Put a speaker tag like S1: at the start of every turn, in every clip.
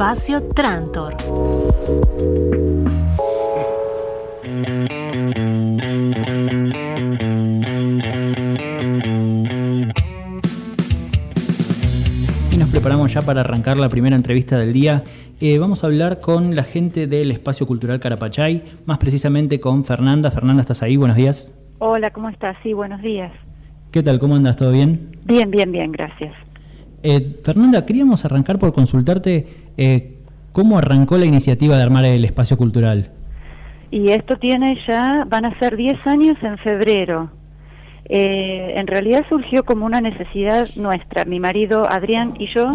S1: Espacio Trantor.
S2: Y nos preparamos ya para arrancar la primera entrevista del día. Eh, vamos a hablar con la gente del Espacio Cultural Carapachay, más precisamente con Fernanda. Fernanda, ¿estás ahí? Buenos días.
S3: Hola, ¿cómo estás? Sí, buenos días.
S2: ¿Qué tal? ¿Cómo andas? ¿Todo bien?
S3: Bien, bien, bien, gracias.
S2: Eh, Fernanda, queríamos arrancar por consultarte eh, cómo arrancó la iniciativa de armar el espacio cultural.
S3: Y esto tiene ya, van a ser 10 años en febrero. Eh, en realidad surgió como una necesidad nuestra. Mi marido Adrián y yo,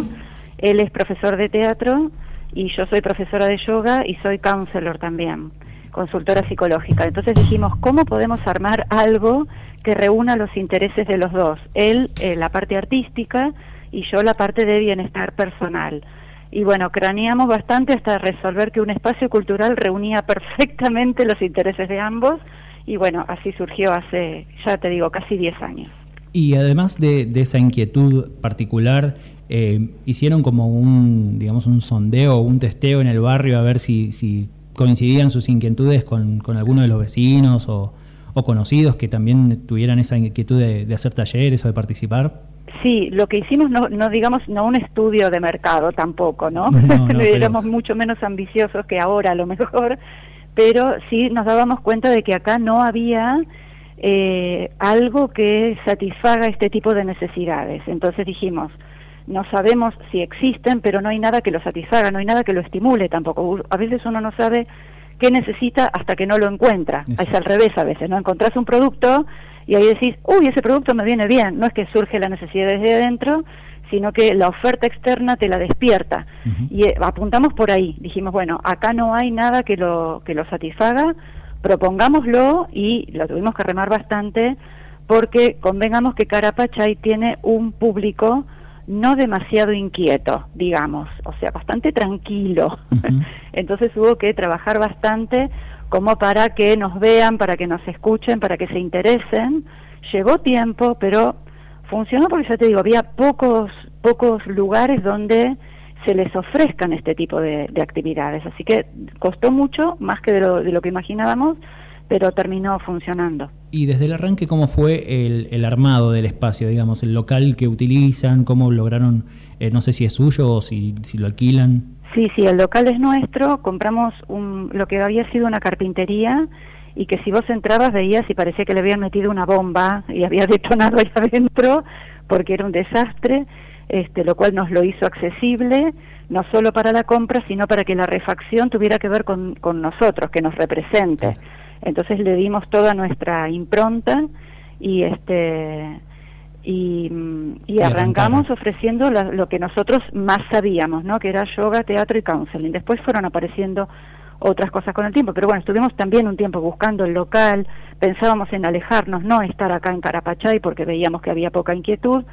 S3: él es profesor de teatro y yo soy profesora de yoga y soy counselor también, consultora psicológica. Entonces dijimos, ¿cómo podemos armar algo que reúna los intereses de los dos? Él, la parte artística, y yo la parte de bienestar personal. Y bueno, craneamos bastante hasta resolver que un espacio cultural reunía perfectamente los intereses de ambos y bueno, así surgió hace, ya te digo, casi 10 años.
S2: Y además de, esa inquietud particular, eh, hicieron como un, digamos, un sondeo un testeo en el barrio a ver si, si coincidían sus inquietudes con, con alguno de los vecinos o, o, conocidos que también tuvieran esa inquietud de hacer talleres o de participar.
S3: Sí, lo que hicimos no, no digamos no un estudio de mercado tampoco, ¿no? Éramos mucho menos ambiciosos que ahora a lo mejor, pero sí nos dábamos cuenta de que acá no había eh, algo que satisfaga este tipo de necesidades. Entonces dijimos, no sabemos si existen, pero no hay nada que lo satisfaga, no hay nada que lo estimule tampoco. A veces uno no sabe qué necesita hasta que no lo encuentra. Es al revés a veces, ¿no? Encontrás un producto y ahí decís, uy, ese producto me viene bien, no es que surge la necesidad desde adentro, sino que la oferta externa te la despierta. Y eh, apuntamos por ahí, dijimos, bueno, acá no hay nada que lo, que lo satisfaga, propongámoslo y lo tuvimos que remar bastante porque convengamos que Carapachay tiene un público no demasiado inquieto, digamos, o sea, bastante tranquilo. Entonces hubo que trabajar bastante como para que nos vean, para que nos escuchen, para que se interesen. Llevó tiempo, pero funcionó porque ya te digo, había pocos, pocos lugares donde se les ofrezcan este tipo de, actividades. Así que costó mucho, más que de lo, de lo, que imaginábamos, pero terminó funcionando.
S2: Y desde el arranque, ¿cómo fue el, el armado del espacio, digamos, el local que utilizan? ¿Cómo lograron, eh, no sé si es suyo o si, si lo alquilan?
S3: Sí, sí, el local es nuestro, compramos un, lo que había sido una carpintería y que si vos entrabas veías y parecía que le habían metido una bomba y había detonado ahí adentro porque era un desastre, este, lo cual nos lo hizo accesible, no solo para la compra, sino para que la refacción tuviera que ver con, con nosotros, que nos represente. Entonces le dimos toda nuestra impronta y este y, y arrancamos ofreciendo lo que nosotros más sabíamos, ¿no? Que era yoga, teatro y counseling. Después fueron apareciendo otras cosas con el tiempo, pero bueno, estuvimos también un tiempo buscando el local, pensábamos en alejarnos, no estar acá en Carapachay porque veíamos que había poca inquietud,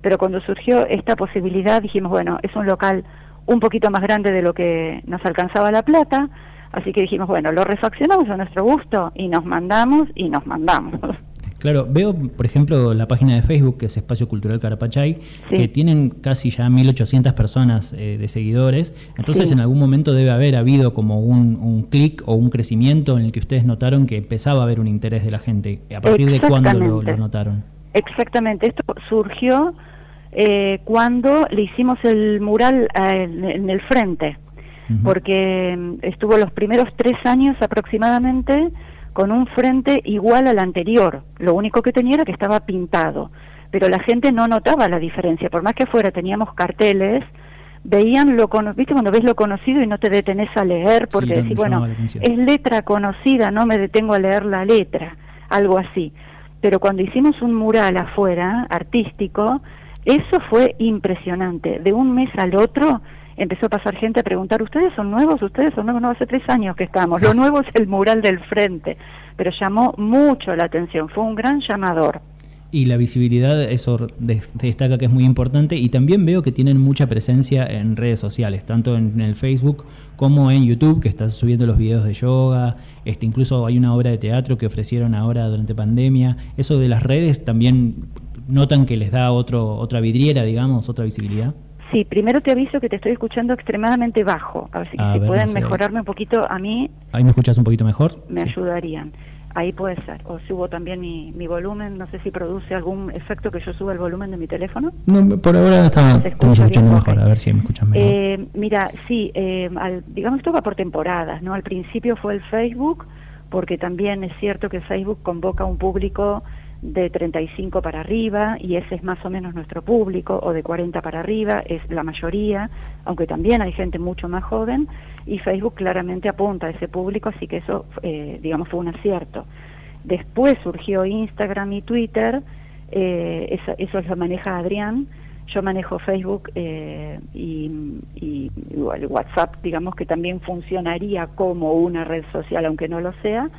S3: pero cuando surgió esta posibilidad dijimos, bueno, es un local un poquito más grande de lo que nos alcanzaba la plata, así que dijimos, bueno, lo refaccionamos a nuestro gusto y nos mandamos y nos mandamos.
S2: Claro, veo, por ejemplo, la página de Facebook, que es Espacio Cultural Carapachay, que tienen casi ya 1.800 personas eh, de seguidores. Entonces, en algún momento debe haber habido como un, un clic o un crecimiento en el que ustedes notaron que empezaba a haber un interés de la gente. ¿A partir de cuándo lo, notaron?
S3: Exactamente. Esto surgió eh, cuando le hicimos el mural eh, en el frente, porque mm, estuvo los primeros tres años aproximadamente con un frente igual al anterior. Lo único que tenía era que estaba pintado, pero la gente no notaba la diferencia. Por más que afuera teníamos carteles, veían lo conocido, viste cuando ves lo conocido y no te detenés a leer porque decís, bueno, es letra conocida, no me detengo a leer la letra, algo así. Pero cuando hicimos un mural afuera, artístico, eso fue impresionante. De un mes al otro empezó a pasar gente a preguntar, ¿ustedes son nuevos? ¿Ustedes son nuevos? No, hace tres años que estamos. Lo nuevo es el mural del frente, pero llamó mucho la atención, fue un gran llamador.
S2: Y la visibilidad, eso destaca que es muy importante y también veo que tienen mucha presencia en redes sociales, tanto en el Facebook como en YouTube, que estás subiendo los videos de yoga, este, incluso hay una obra de teatro que ofrecieron ahora durante pandemia. Eso de las redes también notan que les da otro, otra vidriera, digamos, otra visibilidad.
S3: Sí, primero te aviso que te estoy escuchando extremadamente bajo. A ver si, pueden mejorarme un poquito a mí.
S2: Ahí me escuchas un poquito mejor.
S3: Me ayudarían. Ahí puede ser. O subo también mi, mi, volumen. No sé si produce algún efecto que yo suba el volumen de mi teléfono.
S2: No, por ahora estamos escuchando mejor. A ver si me escuchan mejor.
S3: Eh, mira, sí, eh, digamos esto va por temporadas. no Al principio fue el Facebook, porque también es cierto que Facebook convoca un público de 35 para arriba y ese es más o menos nuestro público, o de 40 para arriba, es la mayoría, aunque también hay gente mucho más joven, y Facebook claramente apunta a ese público, así que eso, eh, digamos, fue un acierto. Después surgió Instagram y Twitter, eh, eso, eso lo maneja Adrián, yo manejo Facebook eh, y, y, WhatsApp, digamos que también funcionaría como una red social, aunque no lo sea,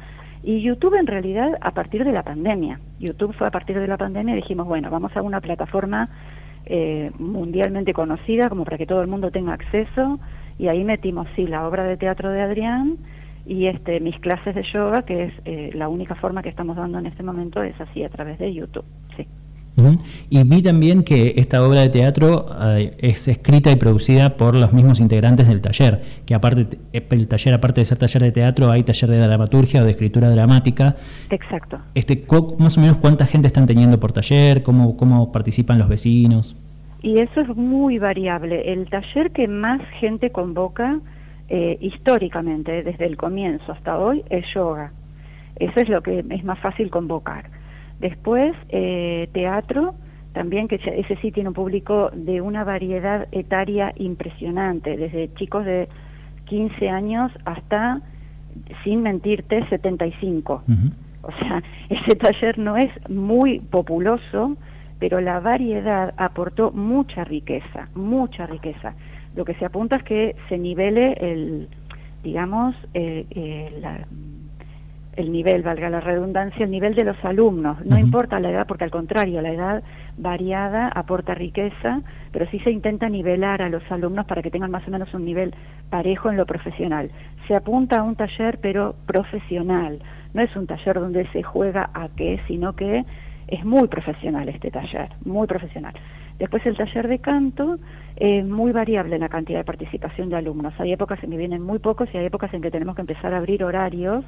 S3: y YouTube en realidad a partir de la pandemia. YouTube fue a partir de la pandemia y dijimos, bueno, vamos a una plataforma eh, mundialmente conocida como para que todo el mundo tenga acceso y ahí metimos, sí, la obra de teatro de Adrián y este mis clases de yoga, que es eh, la única forma que estamos dando en este momento, es así, a través de YouTube, sí.
S2: Y vi también que esta obra de teatro eh, es escrita y producida por los mismos integrantes del taller, que aparte eh, el taller aparte de ser taller de teatro hay taller de dramaturgia o de escritura dramática.
S3: Exacto.
S2: Este más o menos cuánta gente están teniendo por taller, cómo cómo participan los vecinos.
S3: Y eso es muy variable. El taller que más gente convoca eh, históricamente desde el comienzo hasta hoy es yoga. Eso es lo que es más fácil convocar Después, eh, teatro, también que ese sí tiene un público de una variedad etaria impresionante, desde chicos de 15 años hasta, sin mentirte, 75. O sea, ese taller no es muy populoso, pero la variedad aportó mucha riqueza, mucha riqueza. Lo que se apunta es que se nivele el, digamos, eh, eh, la, el nivel, valga la redundancia, el nivel de los alumnos. No importa la edad, porque al contrario, la edad variada aporta riqueza, pero sí se intenta nivelar a los alumnos para que tengan más o menos un nivel parejo en lo profesional. Se apunta a un taller, pero profesional. No es un taller donde se juega a qué, sino que es muy profesional este taller, muy profesional. Después el taller de canto es muy variable en la cantidad de participación de alumnos. Hay épocas en que vienen muy pocos y hay épocas en que tenemos que empezar a abrir horarios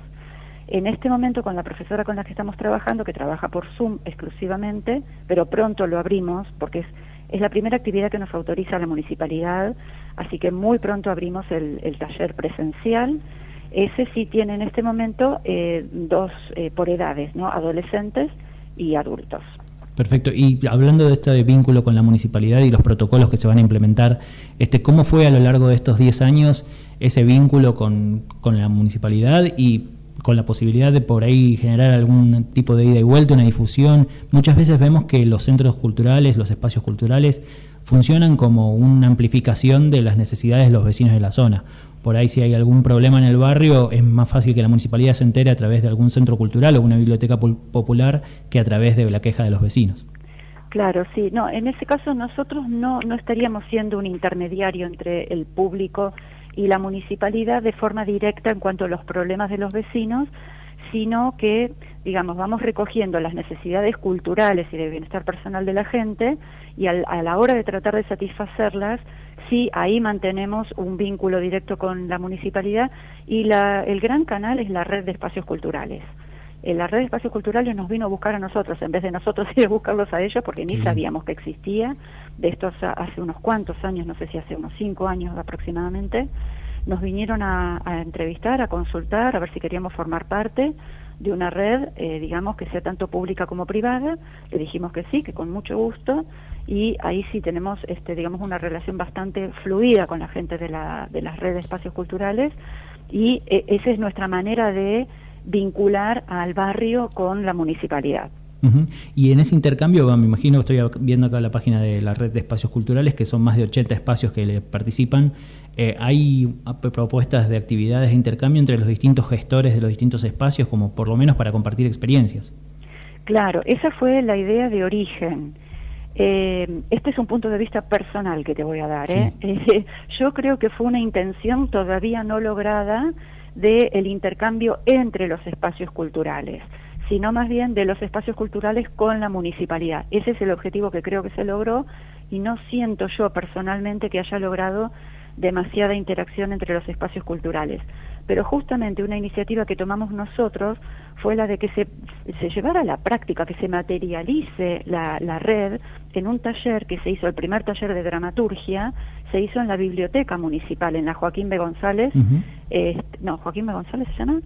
S3: en este momento con la profesora con la que estamos trabajando, que trabaja por Zoom exclusivamente, pero pronto lo abrimos porque es, la primera actividad que nos autoriza la municipalidad, así que muy pronto abrimos el, taller presencial. Ese sí tiene en este momento eh, dos eh, por edades, ¿no? adolescentes y adultos.
S2: Perfecto. Y hablando de este vínculo con la municipalidad y los protocolos que se van a implementar, este, ¿cómo fue a lo largo de estos 10 años ese vínculo con, con la municipalidad y con la posibilidad de por ahí generar algún tipo de ida y vuelta, una difusión. Muchas veces vemos que los centros culturales, los espacios culturales, funcionan como una amplificación de las necesidades de los vecinos de la zona. Por ahí si hay algún problema en el barrio, es más fácil que la municipalidad se entere a través de algún centro cultural o una biblioteca popular que a través de la queja de los vecinos.
S3: Claro, sí. No, en ese caso nosotros no, no estaríamos siendo un intermediario entre el público y la municipalidad de forma directa en cuanto a los problemas de los vecinos, sino que, digamos, vamos recogiendo las necesidades culturales y de bienestar personal de la gente y a la hora de tratar de satisfacerlas, sí, ahí mantenemos un vínculo directo con la municipalidad y la, el gran canal es la red de espacios culturales. Eh, la red de espacios culturales nos vino a buscar a nosotros en vez de nosotros ir a buscarlos a ellos porque ni sabíamos que existía. De estos hace unos cuantos años, no sé si hace unos cinco años aproximadamente, nos vinieron a, entrevistar, a consultar, a ver si queríamos formar parte de una red, eh, digamos, que sea tanto pública como privada. Le dijimos que sí, que con mucho gusto, y ahí sí tenemos, este, digamos, una relación bastante fluida con la gente de la, de las redes de espacios culturales, y eh, esa es nuestra manera de vincular al barrio con la municipalidad.
S2: Y en ese intercambio, me imagino, estoy viendo acá la página de la red de espacios culturales, que son más de 80 espacios que le participan. Eh, ¿Hay propuestas de actividades de intercambio entre los distintos gestores de los distintos espacios, como por lo menos para compartir experiencias?
S3: Claro, esa fue la idea de origen. Eh, este es un punto de vista personal que te voy a dar. ¿eh? yo creo que fue una intención todavía no lograda del intercambio entre los espacios culturales sino más bien de los espacios culturales con la municipalidad. Ese es el objetivo que creo que se logró y no siento yo personalmente que haya logrado demasiada interacción entre los espacios culturales. Pero justamente una iniciativa que tomamos nosotros fue la de que se, se llevara a la práctica, que se materialice la, la, red en un taller que se hizo, el primer taller de dramaturgia, se hizo en la biblioteca municipal, en la Joaquín B. González. no, Joaquín B. González se llama.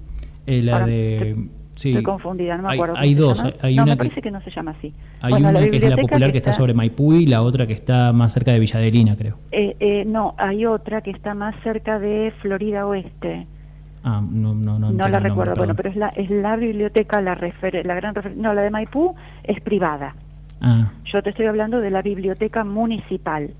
S2: Eh, la de...
S3: Sí. Estoy confundida, no me acuerdo.
S2: Hay, dos. Hay
S3: no,
S2: una
S3: me parece que, no se llama así.
S2: Hay una que es la popular que está, sobre Maipú y la otra que está más cerca de Villadelina, creo.
S3: Eh, eh, no, hay otra que está más cerca de Florida Oeste.
S2: Ah, no, no, no.
S3: No la recuerdo, bueno, pero es la, es la biblioteca, la, refer la gran No, la de Maipú es privada. Ah. Yo te estoy hablando de la biblioteca municipal.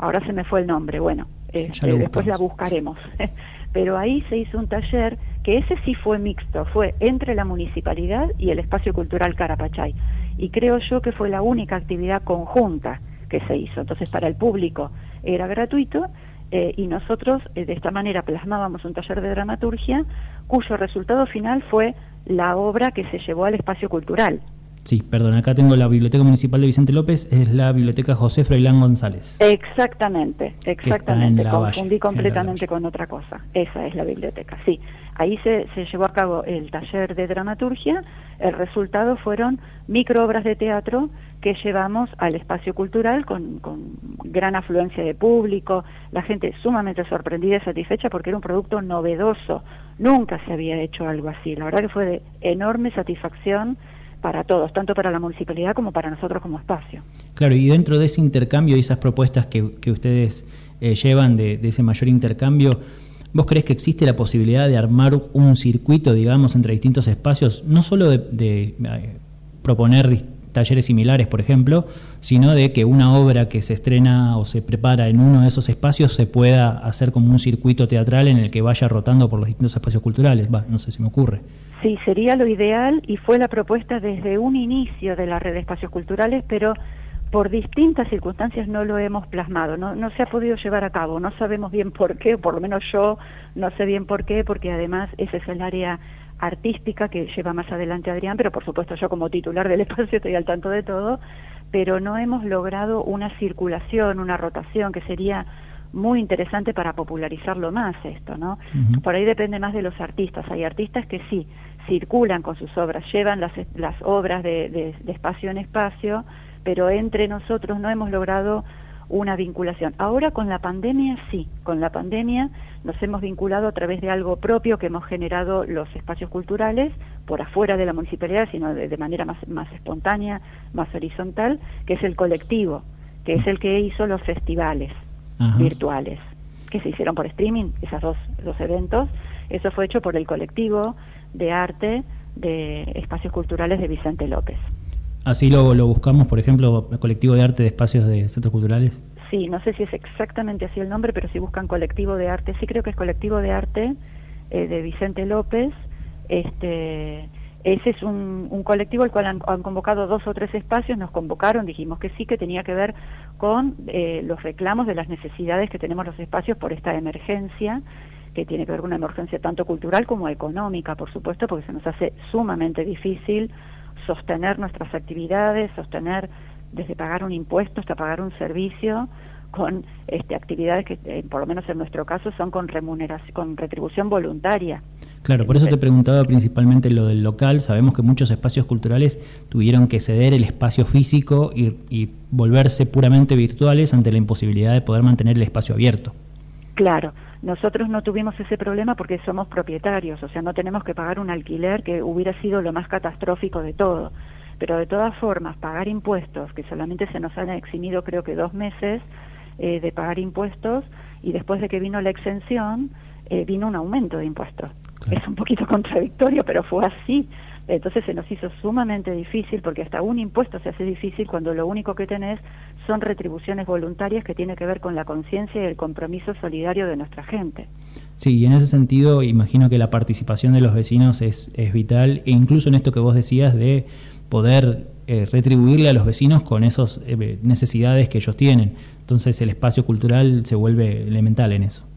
S3: Ahora se me fue el nombre, bueno, este, después la buscaremos. pero ahí se hizo un taller que ese sí fue mixto, fue entre la municipalidad y el espacio cultural Carapachay. Y creo yo que fue la única actividad conjunta que se hizo. Entonces, para el público era gratuito eh, y nosotros eh, de esta manera plasmábamos un taller de dramaturgia cuyo resultado final fue la obra que se llevó al espacio cultural.
S2: Sí, perdón, acá tengo la Biblioteca Municipal de Vicente López, es la Biblioteca José Froilán González.
S3: Exactamente, exactamente, confundí completamente con otra cosa. Esa es la biblioteca, sí. Ahí se, se llevó a cabo el taller de dramaturgia, el resultado fueron microobras de teatro que llevamos al espacio cultural con, con, gran afluencia de público, la gente sumamente sorprendida y satisfecha porque era un producto novedoso, nunca se había hecho algo así, la verdad que fue de enorme satisfacción para todos, tanto para la municipalidad como para nosotros como espacio.
S2: Claro, y dentro de ese intercambio y esas propuestas que, que ustedes eh, llevan de, de, ese mayor intercambio, ¿vos crees que existe la posibilidad de armar un circuito, digamos, entre distintos espacios, no solo de, eh, proponer talleres similares, por ejemplo, sino de que una obra que se estrena o se prepara en uno de esos espacios se pueda hacer como un circuito teatral en el que vaya rotando por los distintos espacios culturales? Va, no sé si me ocurre.
S3: Sí, sería lo ideal y fue la propuesta desde un inicio de la red de espacios culturales, pero por distintas circunstancias no lo hemos plasmado, no, no se ha podido llevar a cabo, no sabemos bien por qué, por lo menos yo no sé bien por qué, porque además ese es el área artística que lleva más adelante Adrián, pero por supuesto yo como titular del espacio estoy al tanto de todo, pero no hemos logrado una circulación, una rotación que sería muy interesante para popularizarlo más esto, ¿no? Por ahí depende más de los artistas. Hay artistas que sí circulan con sus obras, llevan las, las obras de, de, espacio en espacio, pero entre nosotros no hemos logrado una vinculación. Ahora con la pandemia sí, con la pandemia nos hemos vinculado a través de algo propio que hemos generado los espacios culturales por afuera de la municipalidad, sino de, de manera más, más espontánea, más horizontal, que es el colectivo, que es el que hizo los festivales virtuales que se hicieron por streaming, esos dos, dos eventos. Eso fue hecho por el colectivo de arte de espacios culturales de Vicente López.
S2: ¿Así lo, lo buscamos, por ejemplo, el colectivo de arte de espacios de centros culturales?
S3: Sí, no sé si es exactamente así el nombre, pero si buscan colectivo de arte, sí creo que es colectivo de arte eh, de Vicente López. Este, ese es un, un colectivo al cual han, han, convocado dos o tres espacios, nos convocaron, dijimos que sí, que tenía que ver con eh, los reclamos de las necesidades que tenemos los espacios por esta emergencia que tiene que ver con una emergencia tanto cultural como económica, por supuesto, porque se nos hace sumamente difícil sostener nuestras actividades, sostener desde pagar un impuesto hasta pagar un servicio con este, actividades que, eh, por lo menos en nuestro caso, son con remuneración, con retribución voluntaria.
S2: Claro, por eso te preguntaba principalmente lo del local. Sabemos que muchos espacios culturales tuvieron que ceder el espacio físico y, y volverse puramente virtuales ante la imposibilidad de poder mantener el espacio abierto.
S3: Claro, nosotros no tuvimos ese problema porque somos propietarios, o sea, no tenemos que pagar un alquiler que hubiera sido lo más catastrófico de todo. Pero de todas formas, pagar impuestos, que solamente se nos han eximido creo que dos meses eh, de pagar impuestos, y después de que vino la exención, eh, vino un aumento de impuestos. Claro. Es un poquito contradictorio, pero fue así. Entonces se nos hizo sumamente difícil porque hasta un impuesto se hace difícil cuando lo único que tenés son retribuciones voluntarias que tiene que ver con la conciencia y el compromiso solidario de nuestra gente.
S2: Sí, y en ese sentido imagino que la participación de los vecinos es, es vital e incluso en esto que vos decías de poder eh, retribuirle a los vecinos con esas eh, necesidades que ellos tienen. Entonces el espacio cultural se vuelve elemental en eso.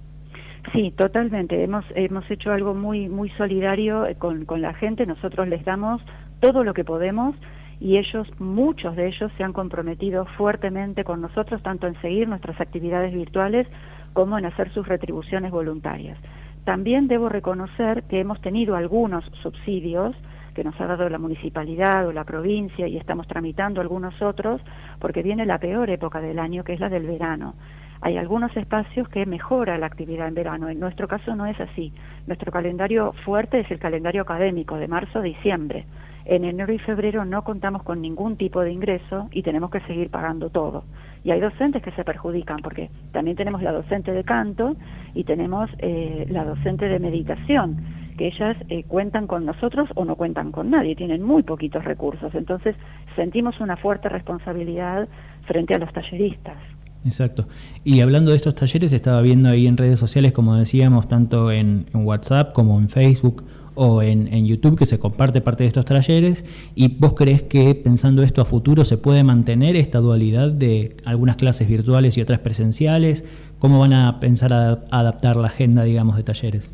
S3: Sí, totalmente. Hemos, hemos hecho algo muy, muy solidario con, con la gente. Nosotros les damos todo lo que podemos y ellos, muchos de ellos, se han comprometido fuertemente con nosotros, tanto en seguir nuestras actividades virtuales como en hacer sus retribuciones voluntarias. También debo reconocer que hemos tenido algunos subsidios que nos ha dado la municipalidad o la provincia y estamos tramitando algunos otros porque viene la peor época del año que es la del verano. Hay algunos espacios que mejora la actividad en verano. En nuestro caso no es así. Nuestro calendario fuerte es el calendario académico de marzo a diciembre. En enero y febrero no contamos con ningún tipo de ingreso y tenemos que seguir pagando todo. Y hay docentes que se perjudican porque también tenemos la docente de canto y tenemos eh, la docente de meditación, que ellas eh, cuentan con nosotros o no cuentan con nadie, tienen muy poquitos recursos. Entonces sentimos una fuerte responsabilidad frente a los talleristas.
S2: Exacto. Y hablando de estos talleres, estaba viendo ahí en redes sociales, como decíamos, tanto en WhatsApp como en Facebook o en, YouTube que se comparte parte de estos talleres y vos crees que pensando esto a futuro se puede mantener esta dualidad de algunas clases virtuales y otras presenciales? ¿Cómo van a pensar a adaptar la agenda, digamos, de talleres?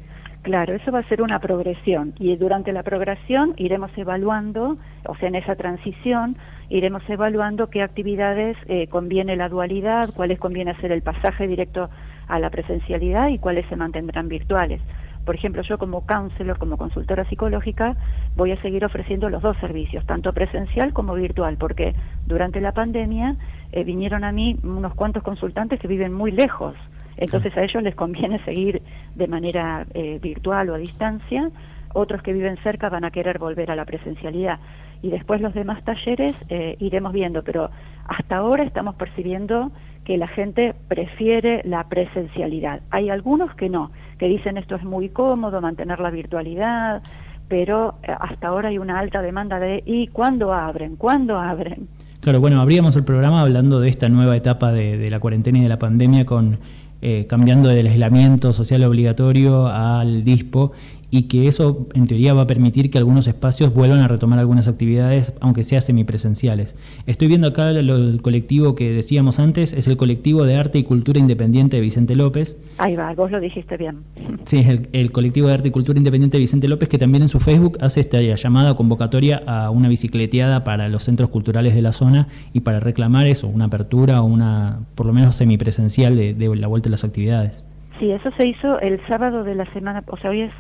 S3: Claro, eso va a ser una progresión y durante la progresión iremos evaluando, o sea, en esa transición iremos evaluando qué actividades eh, conviene la dualidad, cuáles conviene hacer el pasaje directo a la presencialidad y cuáles se mantendrán virtuales. Por ejemplo, yo como counselor, como consultora psicológica, voy a seguir ofreciendo los dos servicios, tanto presencial como virtual, porque durante la pandemia eh, vinieron a mí unos cuantos consultantes que viven muy lejos. Entonces a ellos les conviene seguir de manera eh, virtual o a distancia, otros que viven cerca van a querer volver a la presencialidad. Y después los demás talleres eh, iremos viendo, pero hasta ahora estamos percibiendo que la gente prefiere la presencialidad. Hay algunos que no, que dicen esto es muy cómodo, mantener la virtualidad, pero eh, hasta ahora hay una alta demanda de ¿y cuándo abren? ¿Cuándo abren?
S2: Claro, bueno, abríamos el programa hablando de esta nueva etapa de, la cuarentena y de la pandemia con eh, cambiando del aislamiento social obligatorio al DISPO y que eso en teoría va a permitir que algunos espacios vuelvan a retomar algunas actividades, aunque sea semipresenciales. Estoy viendo acá el colectivo que decíamos antes, es el colectivo de arte y cultura independiente de Vicente López.
S3: Ahí va, vos lo dijiste bien.
S2: Sí, es el, colectivo de arte y cultura independiente de Vicente López que también en su Facebook hace esta llamada convocatoria a una bicicleteada para los centros culturales de la zona y para reclamar eso, una apertura o una, por lo menos semipresencial de, de la vuelta a las actividades.
S3: Sí, eso se hizo el sábado de la semana, o sea, hoy es,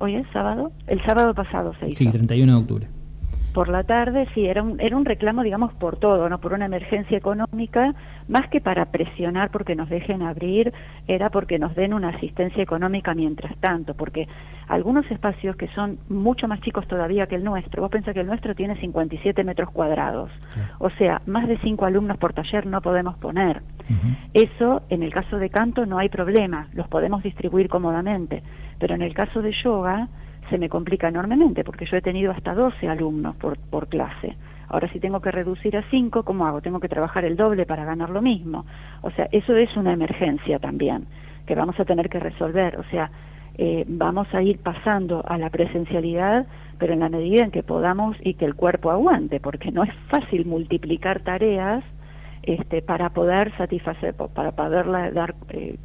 S3: hoy es sábado, el sábado pasado se hizo.
S2: Sí, 31 de octubre
S3: por la tarde, sí, era un, era un reclamo, digamos, por todo, ¿no? Por una emergencia económica, más que para presionar porque nos dejen abrir, era porque nos den una asistencia económica mientras tanto, porque algunos espacios que son mucho más chicos todavía que el nuestro, vos pensás que el nuestro tiene 57 metros cuadrados, o sea, más de cinco alumnos por taller no podemos poner. Eso, en el caso de canto, no hay problema, los podemos distribuir cómodamente, pero en el caso de yoga, se me complica enormemente porque yo he tenido hasta 12 alumnos por, por clase. Ahora si tengo que reducir a 5, ¿cómo hago? Tengo que trabajar el doble para ganar lo mismo. O sea, eso es una emergencia también que vamos a tener que resolver. O sea, eh, vamos a ir pasando a la presencialidad, pero en la medida en que podamos y que el cuerpo aguante, porque no es fácil multiplicar tareas este, para poder satisfacer, para poder dar eh,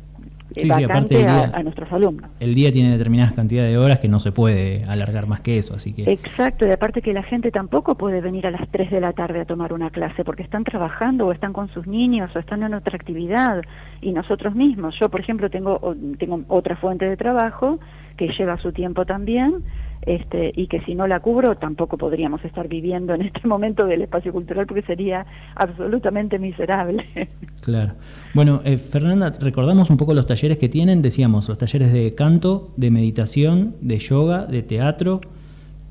S3: sí, sí, aparte a, nuestros alumnos.
S2: El día tiene determinadas cantidades de horas que no se puede alargar más que eso, así que...
S3: Exacto, y aparte que la gente tampoco puede venir a las 3 de la tarde a tomar una clase porque están trabajando o están con sus niños o están en otra actividad y nosotros mismos. Yo, por ejemplo, tengo, tengo otra fuente de trabajo que lleva su tiempo también este, y que si no la cubro tampoco podríamos estar viviendo en este momento del espacio cultural porque sería absolutamente miserable.
S2: Claro. Bueno, eh, Fernanda, recordamos un poco los talleres que tienen, decíamos, los talleres de canto, de meditación, de yoga, de teatro,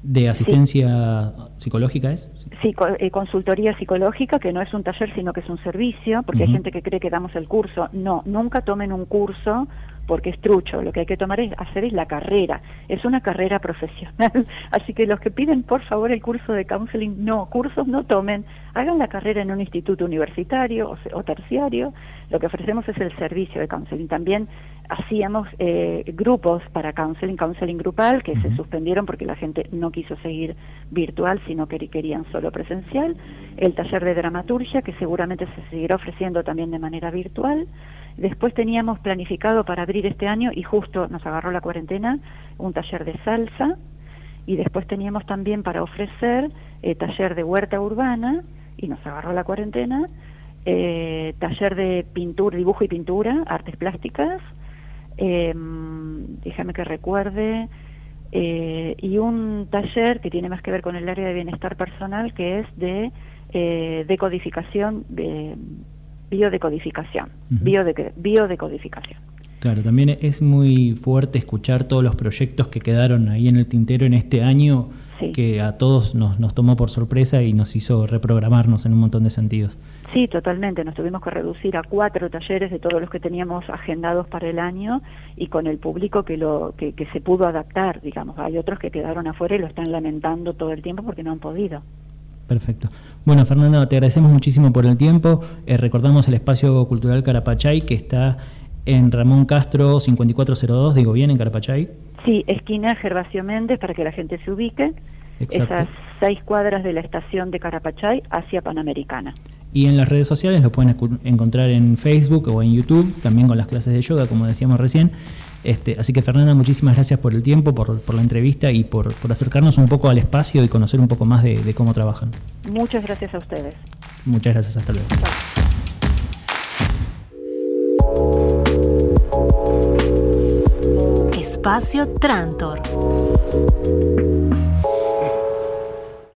S2: de asistencia psicológica, ¿es?
S3: Sí, eh, consultoría psicológica, que no es un taller, sino que es un servicio, porque hay gente que cree que damos el curso. No, nunca tomen un curso porque es trucho, lo que hay que tomar es hacer es la carrera, es una carrera profesional, así que los que piden por favor el curso de counseling, no, cursos no tomen, hagan la carrera en un instituto universitario o, terciario, lo que ofrecemos es el servicio de counseling, también hacíamos eh, grupos para counseling, counseling grupal, que se suspendieron porque la gente no quiso seguir virtual, sino que querían solo presencial, el taller de dramaturgia, que seguramente se seguirá ofreciendo también de manera virtual, Después teníamos planificado para abrir este año y justo nos agarró la cuarentena un taller de salsa. Y después teníamos también para ofrecer eh, taller de huerta urbana, y nos agarró la cuarentena, eh, taller de pintura, dibujo y pintura, artes plásticas, em, déjame que recuerde, eh, y un taller que tiene más que ver con el área de bienestar personal, que es de decodificación, de biodecodificación, biodecodificación.
S2: Claro, también es muy fuerte escuchar todos los proyectos que quedaron ahí en el tintero en este año, que a todos nos, nos tomó por sorpresa y nos hizo reprogramarnos en un montón de sentidos.
S3: Sí, totalmente. Nos tuvimos que reducir a cuatro talleres de todos los que teníamos agendados para el año y con el público que, lo, que, que se pudo adaptar, digamos. Hay otros que quedaron afuera y lo están lamentando todo el tiempo porque no han podido.
S2: Perfecto. Bueno, Fernanda, te agradecemos muchísimo por el tiempo. Eh, recordamos el espacio cultural Carapachay que está en Ramón Castro 5402, digo bien, en Carapachay.
S3: Sí, esquina Gervasio Méndez, para que la gente se ubique. Esas seis cuadras de la estación de Carapachay hacia Panamericana.
S2: Y en las redes sociales lo pueden encontrar en Facebook o en YouTube, también con las clases de yoga, como decíamos recién. Este, así que Fernanda, muchísimas gracias por el tiempo, por, la entrevista y por, acercarnos un poco al espacio y conocer un poco más de, de cómo trabajan.
S3: Muchas gracias a ustedes.
S2: Muchas gracias, hasta luego.
S1: Espacio Trantor.